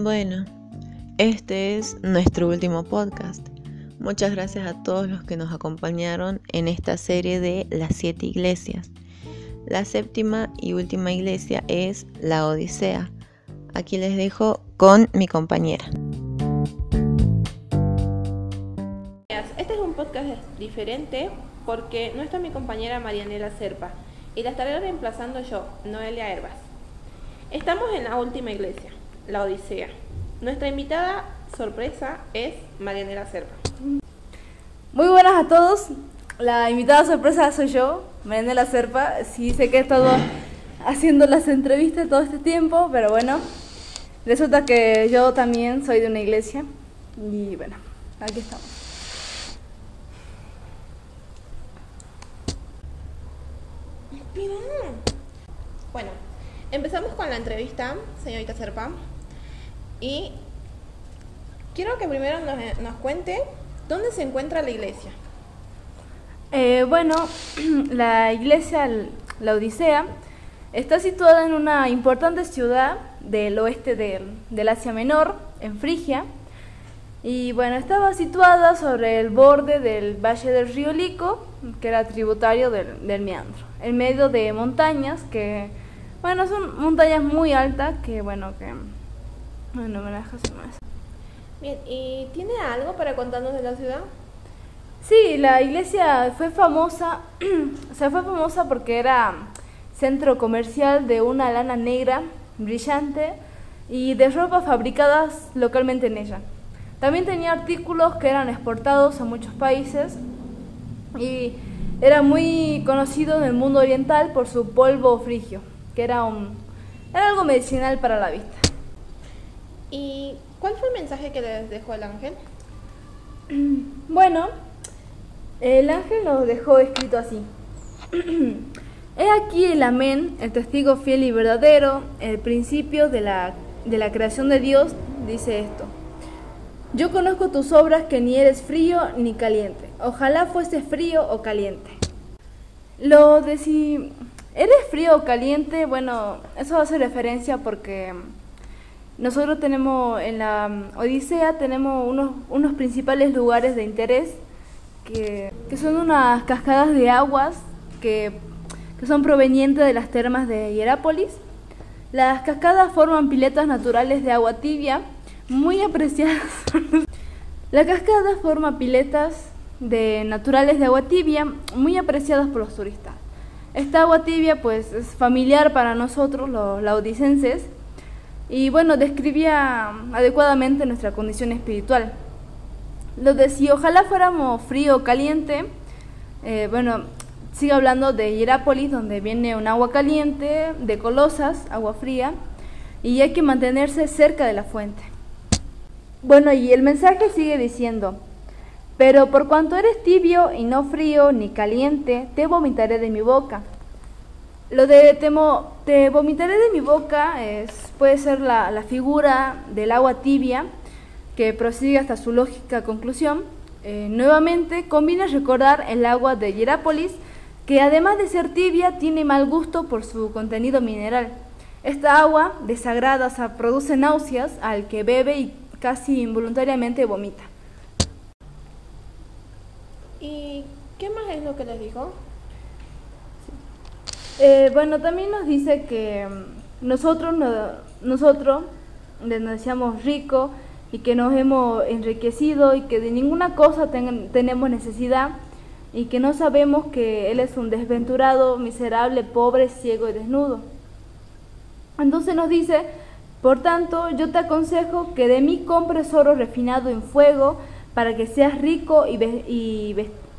Bueno, este es nuestro último podcast. Muchas gracias a todos los que nos acompañaron en esta serie de las siete iglesias. La séptima y última iglesia es la Odisea. Aquí les dejo con mi compañera. Este es un podcast diferente porque no está mi compañera Marianela Serpa y la estaré reemplazando yo, Noelia Herbas. Estamos en la última iglesia, la Odisea. Nuestra invitada sorpresa es Marianela Serpa. Muy buenas a todos. La invitada sorpresa soy yo, Marianela Serpa. Sí sé que he estado haciendo las entrevistas todo este tiempo, pero bueno, resulta que yo también soy de una iglesia y bueno, aquí estamos. Bueno, empezamos con la entrevista, señorita Serpa. Y quiero que primero nos, cuente dónde se encuentra la iglesia. Eh, bueno, la iglesia, la Odisea, está situada en una importante ciudad del oeste del, Asia Menor, en Frigia. Y bueno, estaba situada sobre el borde del valle del río Lico, que era tributario del, del Meandro, en medio de montañas que, bueno, son montañas muy altas que, bueno, que no me dejas más. Bien, ¿y tiene algo para contarnos de la ciudad? Sí, la iglesia fue famosa, o sea, fue famosa porque era centro comercial de una lana negra brillante y de ropa fabricadas localmente en ella. También tenía artículos que eran exportados a muchos países y era muy conocido en el mundo oriental por su polvo frigio, que era, un, era algo medicinal para la vista. ¿Y cuál fue el mensaje que les dejó el ángel? Bueno, el ángel nos dejó escrito así. He aquí el amén, el testigo fiel y verdadero, el principio de la, de la creación de Dios, dice esto. Yo conozco tus obras que ni eres frío ni caliente. Ojalá fuese frío o caliente. Lo de si eres frío o caliente, bueno, eso hace referencia porque nosotros tenemos en la mm, Odisea tenemos unos, unos principales lugares de interés que, son unas cascadas de aguas que, que, son provenientes de las termas de Hierápolis. Las cascadas forman piletas naturales de agua tibia muy apreciadas. la cascada forma piletas de naturales de agua tibia muy apreciadas por los turistas. Esta agua tibia pues es familiar para nosotros los laudicenses y bueno, describía adecuadamente nuestra condición espiritual. Lo de si ojalá fuéramos frío o caliente, eh, bueno, sigue hablando de Hierápolis, donde viene un agua caliente, de Colosas, agua fría, y hay que mantenerse cerca de la fuente. Bueno, y el mensaje sigue diciendo, pero por cuanto eres tibio y no frío ni caliente, te vomitaré de mi boca. Lo de temo, te vomitaré de mi boca es, puede ser la, la figura del agua tibia que prosigue hasta su lógica conclusión. Eh, nuevamente conviene recordar el agua de Hierápolis, que además de ser tibia tiene mal gusto por su contenido mineral. Esta agua desagrada o produce náuseas al que bebe y casi involuntariamente vomita. ¿Y qué más es lo que les dijo? Eh, bueno, también nos dice que mm, nosotros, nosotros nos decíamos ricos y que nos hemos enriquecido y que de ninguna cosa tenemos necesidad y que no sabemos que Él es un desventurado, miserable, pobre, ciego y desnudo. Entonces nos dice, por tanto, yo te aconsejo que de mí compres oro refinado en fuego para que seas rico y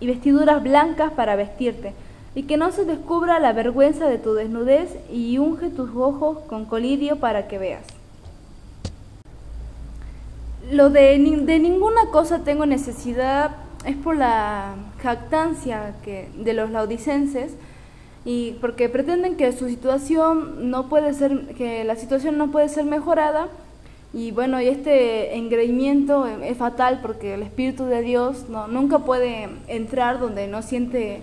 vestiduras blancas para vestirte y que no se descubra la vergüenza de tu desnudez y unge tus ojos con colirio para que veas. Lo de, de ninguna cosa tengo necesidad es por la jactancia que, de los laudicenses y porque pretenden que su situación no puede ser, que la situación no puede ser mejorada y bueno, y este engreimiento es fatal porque el Espíritu de Dios no, nunca puede entrar donde no siente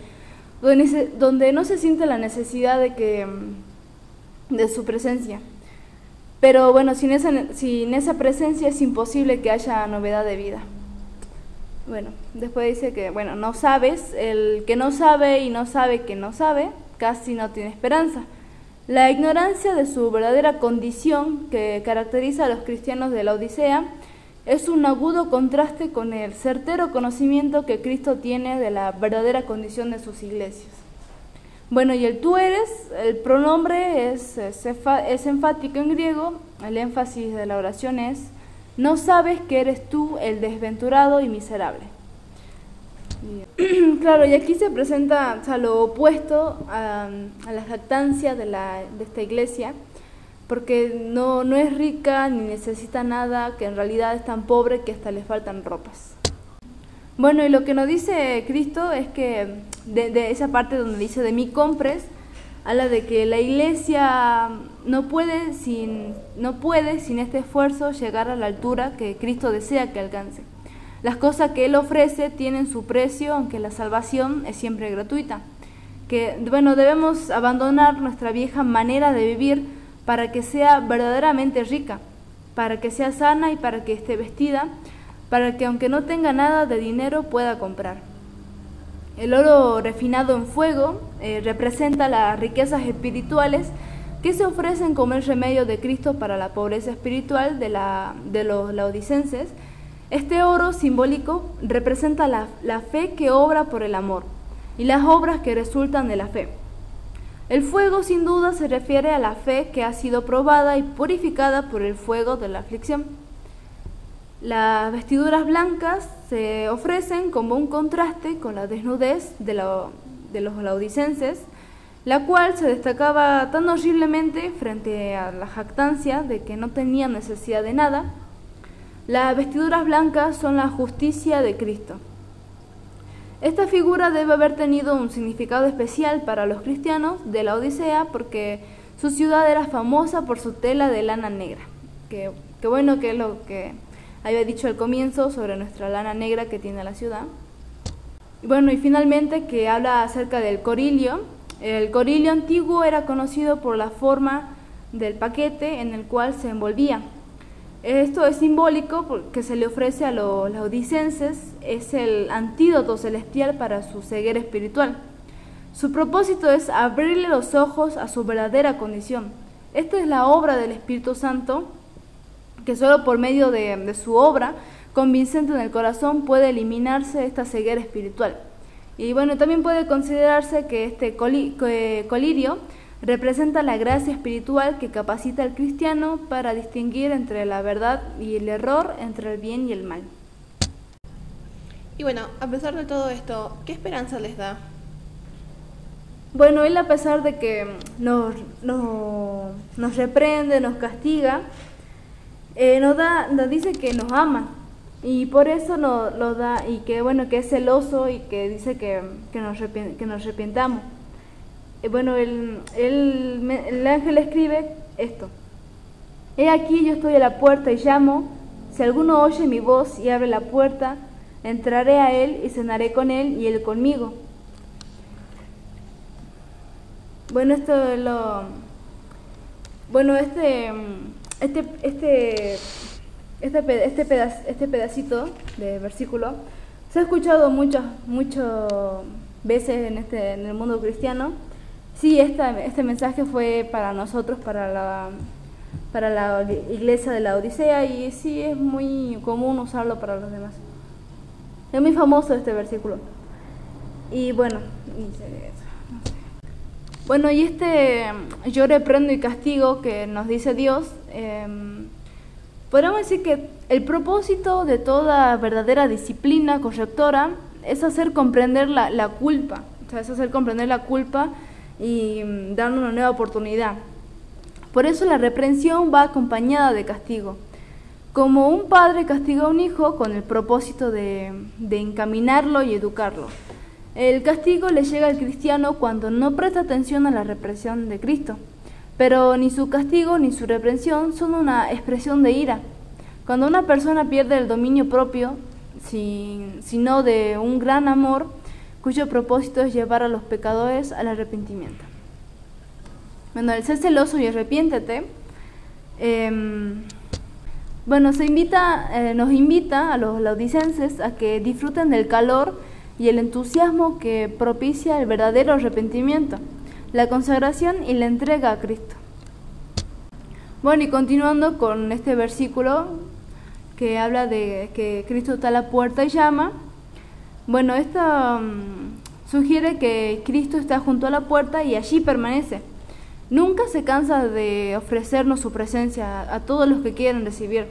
donde, no se siente la necesidad de, que, mm, de su presencia. Pero bueno, sin esa, sin esa presencia es imposible que haya novedad de vida. Bueno, después dice que, bueno, no sabes, el que no sabe y no sabe que no sabe, casi no tiene esperanza. La ignorancia de su verdadera condición que caracteriza a los cristianos de la Odisea es un agudo contraste con el certero conocimiento que Cristo tiene de la verdadera condición de sus iglesias. Bueno, y el tú eres, el pronombre es, es, enfático en griego, el énfasis de la oración es, no sabes que eres tú el desventurado y miserable. Claro, y aquí se presenta lo opuesto a, la jactancia de, la, de esta iglesia, porque no, no es rica ni necesita nada, que en realidad es tan pobre que hasta le faltan ropas. Bueno, y lo que nos dice Cristo es que de, esa parte donde dice de mí compres, habla de que la iglesia no puede, sin, no puede sin este esfuerzo llegar a la altura que Cristo desea que alcance. Las cosas que Él ofrece tienen su precio, aunque la salvación es siempre gratuita. Que, bueno, debemos abandonar nuestra vieja manera de vivir para que sea verdaderamente rica, para que sea sana y para que esté vestida, para que aunque no tenga nada de dinero pueda comprar. El oro refinado en fuego eh, representa las riquezas espirituales que se ofrecen como el remedio de Cristo para la pobreza espiritual de, la, de los laodicenses. Este oro simbólico representa la, la fe que obra por el amor y las obras que resultan de la fe. El fuego sin duda se refiere a la fe que ha sido probada y purificada por el fuego de la aflicción. Las vestiduras blancas se ofrecen como un contraste con la desnudez de, los laodicenses, la cual se destacaba tan horriblemente frente a la jactancia de que no tenían necesidad de nada. Las vestiduras blancas son la justicia de Cristo. Esta figura debe haber tenido un significado especial para los cristianos de la Odisea porque su ciudad era famosa por su tela de lana negra. Que, bueno que es lo que había dicho al comienzo sobre nuestra lana negra que tiene la ciudad. Bueno, y finalmente que habla acerca del corilio. El corilio antiguo era conocido por la forma del paquete en el cual se envolvía. Esto es simbólico porque se le ofrece a los laodicenses, es el antídoto celestial para su ceguera espiritual. Su propósito es abrirle los ojos a su verdadera condición. Esta es la obra del Espíritu Santo, que solo por medio de, su obra convincente en el corazón puede eliminarse esta ceguera espiritual. Y bueno, también puede considerarse que este colirio representa la gracia espiritual que capacita al cristiano para distinguir entre la verdad y el error, entre el bien y el mal. Y bueno, a pesar de todo esto, ¿qué esperanza les da? Bueno, él a pesar de que nos, nos, reprende, nos castiga, eh, nos, da, nos dice que nos ama y por eso nos lo da y que bueno que es celoso y que dice que, que, nos, que nos arrepientamos. Eh, bueno, el, el, ángel escribe esto. He aquí yo estoy a la puerta y llamo. Si alguno oye mi voz y abre la puerta, entraré a él y cenaré con él y él conmigo. Bueno, esto es lo... Bueno, este, este, este, este, este, este pedacito de versículo se ha escuchado muchas, muchas veces en, este, en el mundo cristiano Sí, este mensaje fue para nosotros, para la, para la iglesia de la Odisea, y sí es muy común usarlo para los demás. Es muy famoso este versículo. Y bueno, bueno, y este yo reprendo y castigo que nos dice Dios, eh, decir que el propósito de toda verdadera disciplina correctora es hacer comprender la, la culpa, o sea, es hacer comprender la culpa y mm, dar una nueva oportunidad. Por eso la reprensión va acompañada de castigo. Como un padre castiga a un hijo con el propósito de, de encaminarlo y educarlo. El castigo le llega al cristiano cuando no presta atención a la represión de Cristo. Pero ni su castigo ni su reprensión son una expresión de ira. Cuando una persona pierde el dominio propio, sino de un gran amor, cuyo propósito es llevar a los pecadores al arrepentimiento. Bueno, el ser celoso y arrepiéntete Em, bueno, se invita, eh, nos invita a los laudicenses a que disfruten del calor y el entusiasmo que propicia el verdadero arrepentimiento, la consagración y la entrega a Cristo. Bueno, y continuando con este versículo que habla de que Cristo está a la puerta y llama, bueno, esto mm, sugiere que Cristo está junto a la puerta y allí permanece. Nunca se cansa de ofrecernos su presencia a todos los que quieren recibir.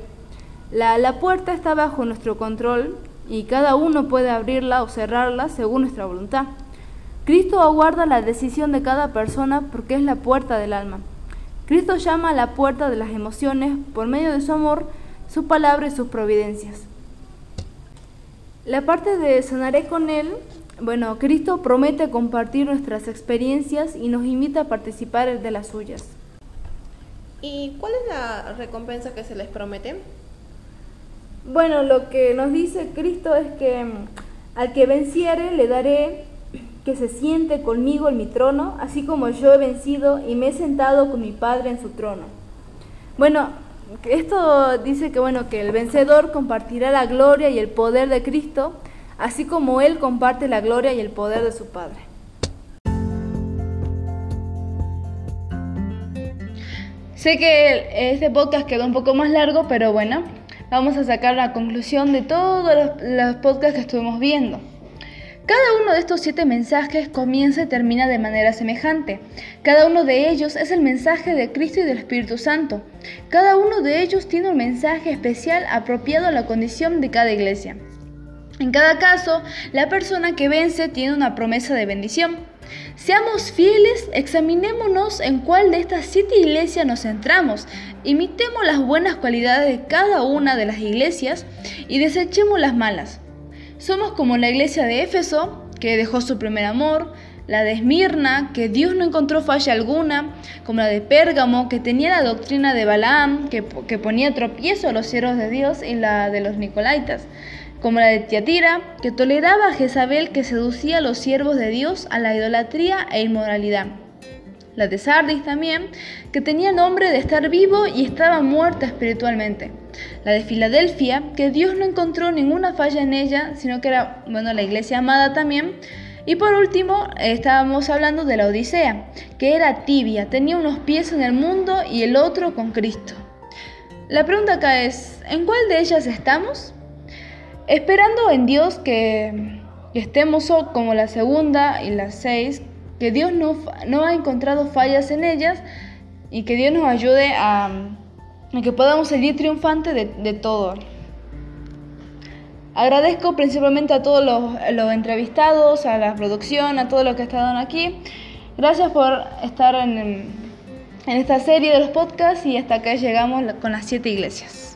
La, la puerta está bajo nuestro control y cada uno puede abrirla o cerrarla según nuestra voluntad. Cristo aguarda la decisión de cada persona porque es la puerta del alma. Cristo llama a la puerta de las emociones por medio de su amor, su palabra y sus providencias. La parte de sanaré con Él, bueno, Cristo promete compartir nuestras experiencias y nos invita a participar de las suyas. ¿Y cuál es la recompensa que se les promete? Bueno, lo que nos dice Cristo es que mm, al que venciere le daré que se siente conmigo en mi trono, así como yo he vencido y me he sentado con mi Padre en su trono. Bueno, esto dice que bueno, que el vencedor compartirá la gloria y el poder de Cristo, así como él comparte la gloria y el poder de su Padre. Sé que este podcast quedó un poco más largo, pero bueno, vamos a sacar la conclusión de todos los, los podcasts que estuvimos viendo. Cada uno de estos siete mensajes comienza y termina de manera semejante. Cada uno de ellos es el mensaje de Cristo y del Espíritu Santo. Cada uno de ellos tiene un mensaje especial apropiado a la condición de cada iglesia. En cada caso, la persona que vence tiene una promesa de bendición. Seamos fieles, examinémonos en cuál de estas siete iglesias nos centramos, imitemos las buenas cualidades de cada una de las iglesias y desechemos las malas. Somos como la iglesia de Éfeso, que dejó su primer amor, la de Esmirna, que Dios no encontró falla alguna, como la de Pérgamo, que tenía la doctrina de Balaam, que, ponía tropiezo a los siervos de Dios, y la de los Nicolaitas, como la de Tiatira, que toleraba a Jezabel que seducía a los siervos de Dios a la idolatría e inmoralidad. La de Sardis también, que tenía nombre de estar vivo y estaba muerta espiritualmente la de Filadelfia, que Dios no encontró ninguna falla en ella, sino que era, bueno, la iglesia amada también. Y por último, estábamos hablando de la Odisea, que era tibia, tenía unos pies en el mundo y el otro con Cristo. La pregunta acá es, ¿en cuál de ellas estamos? Esperando en Dios que, estemos como la segunda y la seis, que Dios no, no ha encontrado fallas en ellas y que Dios nos ayude a, que podamos salir triunfantes de, todo. Agradezco principalmente a todos los, entrevistados, a la producción, a todos los que estado aquí. Gracias por estar en, en esta serie de los podcasts y hasta acá llegamos con las siete iglesias.